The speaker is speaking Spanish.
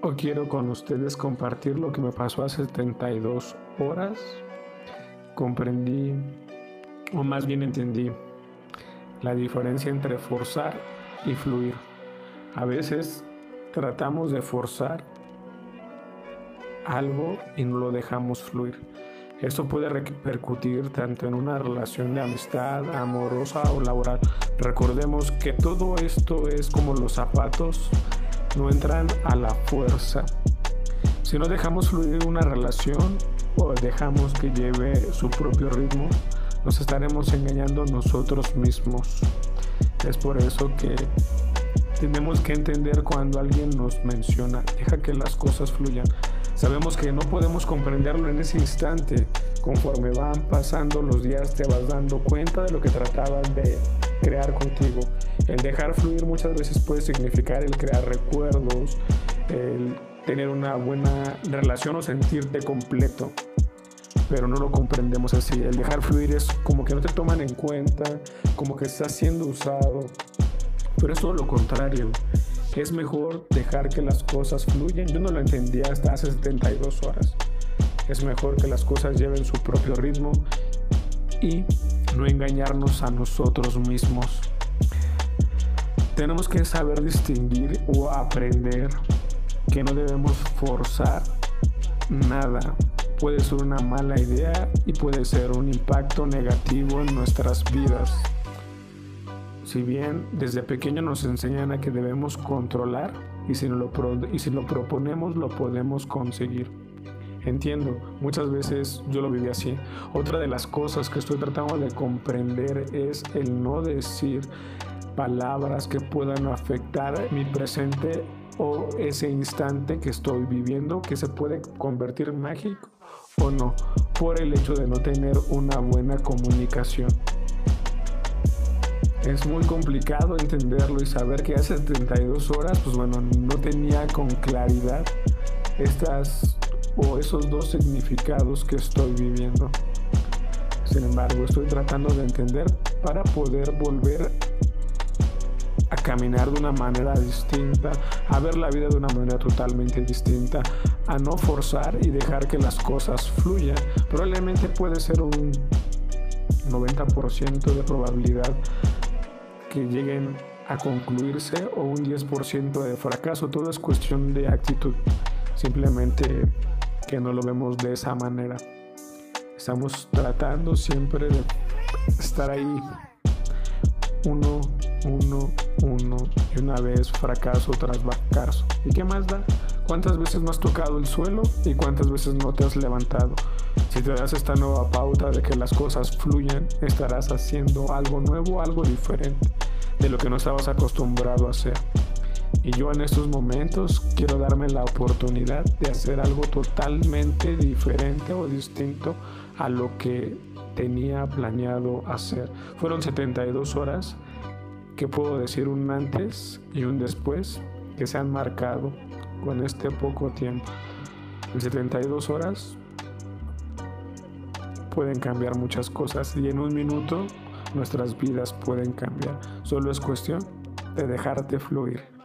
Hoy quiero con ustedes compartir lo que me pasó hace 72 horas. Comprendí, o más bien entendí, la diferencia entre forzar y fluir. A veces tratamos de forzar algo y no lo dejamos fluir. Esto puede repercutir tanto en una relación de amistad, amorosa o laboral. Recordemos que todo esto es como los zapatos, no entran a la fuerza. Si no dejamos fluir una relación o dejamos que lleve su propio ritmo, nos estaremos engañando nosotros mismos. Es por eso que tenemos que entender cuando alguien nos menciona, deja que las cosas fluyan. Sabemos que no podemos comprenderlo en ese instante. Conforme van pasando los días te vas dando cuenta de lo que trataban de crear contigo. El dejar fluir muchas veces puede significar el crear recuerdos, el tener una buena relación o sentirte completo. Pero no lo comprendemos así. El dejar fluir es como que no te toman en cuenta, como que estás siendo usado, pero es todo lo contrario. Es mejor dejar que las cosas fluyan. Yo no lo entendía hasta hace 72 horas. Es mejor que las cosas lleven su propio ritmo y no engañarnos a nosotros mismos. Tenemos que saber distinguir o aprender que no debemos forzar nada. Puede ser una mala idea y puede ser un impacto negativo en nuestras vidas. Si bien desde pequeño nos enseñan a que debemos controlar y si, lo, y si lo proponemos lo podemos conseguir. Entiendo, muchas veces yo lo viví así. Otra de las cosas que estoy tratando de comprender es el no decir palabras que puedan afectar mi presente o ese instante que estoy viviendo que se puede convertir en mágico o no por el hecho de no tener una buena comunicación. Es muy complicado entenderlo y saber que hace 32 horas, pues bueno, no tenía con claridad estas o esos dos significados que estoy viviendo. Sin embargo, estoy tratando de entender para poder volver caminar de una manera distinta, a ver la vida de una manera totalmente distinta, a no forzar y dejar que las cosas fluyan. Probablemente puede ser un 90% de probabilidad que lleguen a concluirse o un 10% de fracaso. Todo es cuestión de actitud. Simplemente que no lo vemos de esa manera. Estamos tratando siempre de estar ahí uno, uno, uno y una vez fracaso tras fracaso. ¿Y qué más da? ¿Cuántas veces no has tocado el suelo y cuántas veces no te has levantado? Si te das esta nueva pauta de que las cosas fluyan, estarás haciendo algo nuevo, algo diferente de lo que no estabas acostumbrado a hacer. Y yo en estos momentos quiero darme la oportunidad de hacer algo totalmente diferente o distinto a lo que tenía planeado hacer. Fueron 72 horas que puedo decir un antes y un después que se han marcado con este poco tiempo. En 72 horas pueden cambiar muchas cosas y en un minuto nuestras vidas pueden cambiar. Solo es cuestión de dejarte fluir.